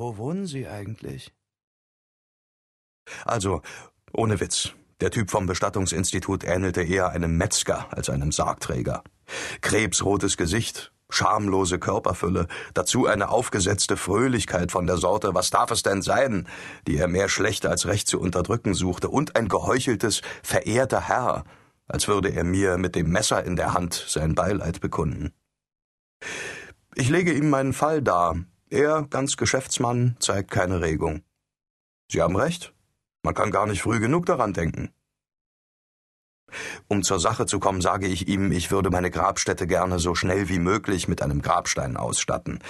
Wo wohnen Sie eigentlich? Also, ohne Witz. Der Typ vom Bestattungsinstitut ähnelte eher einem Metzger als einem Sargträger. Krebsrotes Gesicht, schamlose Körperfülle, dazu eine aufgesetzte Fröhlichkeit von der Sorte Was darf es denn sein, die er mehr schlecht als recht zu unterdrücken suchte, und ein geheucheltes Verehrter Herr, als würde er mir mit dem Messer in der Hand sein Beileid bekunden. Ich lege ihm meinen Fall dar. Er, ganz Geschäftsmann, zeigt keine Regung. Sie haben recht. Man kann gar nicht früh genug daran denken. Um zur Sache zu kommen, sage ich ihm, ich würde meine Grabstätte gerne so schnell wie möglich mit einem Grabstein ausstatten.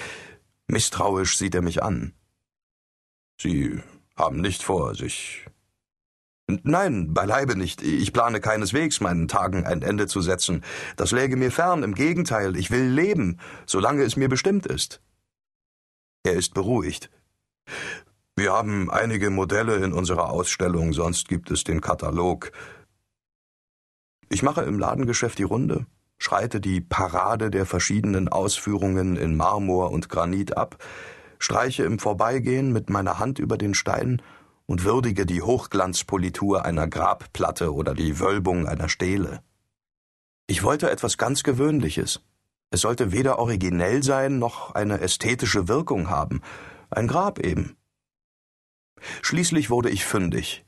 Misstrauisch sieht er mich an. Sie haben nicht vor, sich. Nein, beileibe nicht. Ich plane keineswegs, meinen Tagen ein Ende zu setzen. Das läge mir fern, im Gegenteil, ich will leben, solange es mir bestimmt ist. Er ist beruhigt. Wir haben einige Modelle in unserer Ausstellung, sonst gibt es den Katalog. Ich mache im Ladengeschäft die Runde, schreite die Parade der verschiedenen Ausführungen in Marmor und Granit ab, streiche im Vorbeigehen mit meiner Hand über den Stein und würdige die Hochglanzpolitur einer Grabplatte oder die Wölbung einer Stele. Ich wollte etwas ganz Gewöhnliches. Es sollte weder originell sein noch eine ästhetische Wirkung haben. Ein Grab eben. Schließlich wurde ich fündig.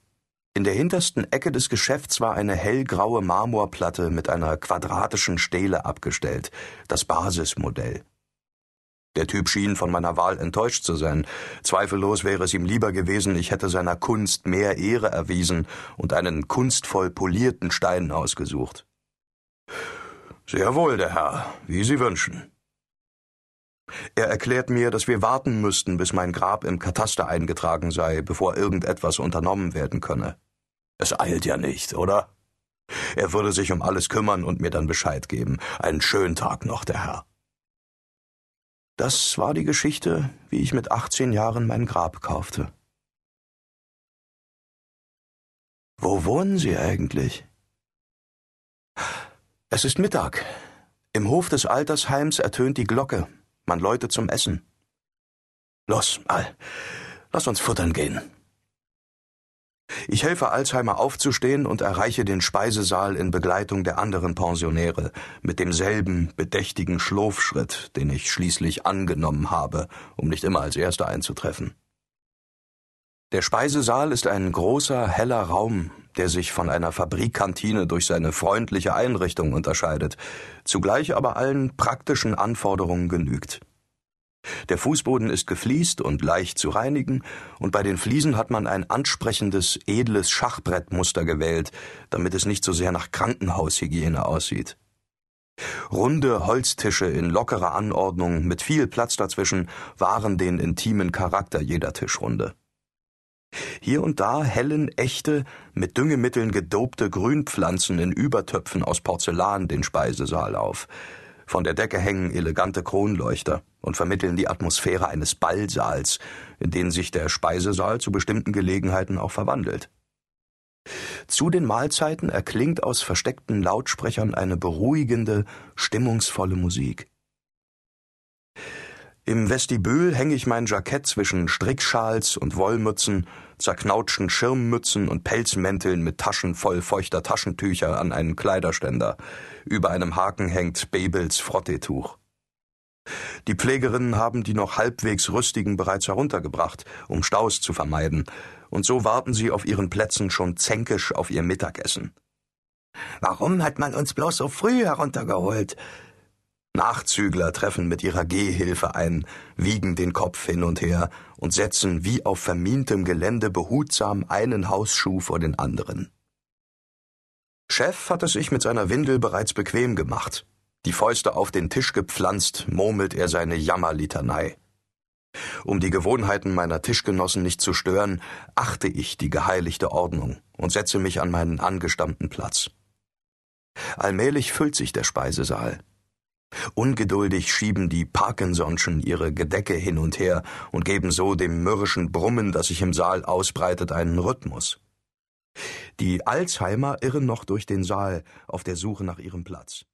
In der hintersten Ecke des Geschäfts war eine hellgraue Marmorplatte mit einer quadratischen Stele abgestellt, das Basismodell. Der Typ schien von meiner Wahl enttäuscht zu sein. Zweifellos wäre es ihm lieber gewesen, ich hätte seiner Kunst mehr Ehre erwiesen und einen kunstvoll polierten Stein ausgesucht. Sehr wohl, der Herr, wie Sie wünschen. Er erklärt mir, dass wir warten müssten, bis mein Grab im Kataster eingetragen sei, bevor irgendetwas unternommen werden könne. Es eilt ja nicht, oder? Er würde sich um alles kümmern und mir dann Bescheid geben. Einen schönen Tag noch, der Herr. Das war die Geschichte, wie ich mit 18 Jahren mein Grab kaufte. Wo wohnen Sie eigentlich? Es ist Mittag. Im Hof des Altersheims ertönt die Glocke. Man läutet zum Essen. Los, Al, lass uns futtern gehen. Ich helfe Alzheimer aufzustehen und erreiche den Speisesaal in Begleitung der anderen Pensionäre, mit demselben bedächtigen Schlurfschritt, den ich schließlich angenommen habe, um nicht immer als Erster einzutreffen. Der Speisesaal ist ein großer, heller Raum, der sich von einer Fabrikkantine durch seine freundliche Einrichtung unterscheidet, zugleich aber allen praktischen Anforderungen genügt. Der Fußboden ist gefliest und leicht zu reinigen, und bei den Fliesen hat man ein ansprechendes, edles Schachbrettmuster gewählt, damit es nicht so sehr nach Krankenhaushygiene aussieht. Runde Holztische in lockerer Anordnung mit viel Platz dazwischen wahren den intimen Charakter jeder Tischrunde. Hier und da hellen echte, mit Düngemitteln gedobte Grünpflanzen in Übertöpfen aus Porzellan den Speisesaal auf. Von der Decke hängen elegante Kronleuchter und vermitteln die Atmosphäre eines Ballsaals, in den sich der Speisesaal zu bestimmten Gelegenheiten auch verwandelt. Zu den Mahlzeiten erklingt aus versteckten Lautsprechern eine beruhigende, stimmungsvolle Musik. Im Vestibül hänge ich mein Jackett zwischen Strickschals und Wollmützen, zerknautschten Schirmmützen und Pelzmänteln mit Taschen voll feuchter Taschentücher an einen Kleiderständer. Über einem Haken hängt Babels Frotteetuch. Die Pflegerinnen haben die noch halbwegs rüstigen bereits heruntergebracht, um Staus zu vermeiden, und so warten sie auf ihren Plätzen schon zänkisch auf ihr Mittagessen. Warum hat man uns bloß so früh heruntergeholt? Nachzügler treffen mit ihrer Gehhilfe ein, wiegen den Kopf hin und her und setzen wie auf vermintem Gelände behutsam einen Hausschuh vor den anderen. Chef hat es sich mit seiner Windel bereits bequem gemacht. Die Fäuste auf den Tisch gepflanzt, murmelt er seine Jammerlitanei. Um die Gewohnheiten meiner Tischgenossen nicht zu stören, achte ich die geheiligte Ordnung und setze mich an meinen angestammten Platz. Allmählich füllt sich der Speisesaal. Ungeduldig schieben die Parkinsonschen ihre Gedecke hin und her und geben so dem mürrischen Brummen, das sich im Saal ausbreitet, einen Rhythmus. Die Alzheimer irren noch durch den Saal auf der Suche nach ihrem Platz.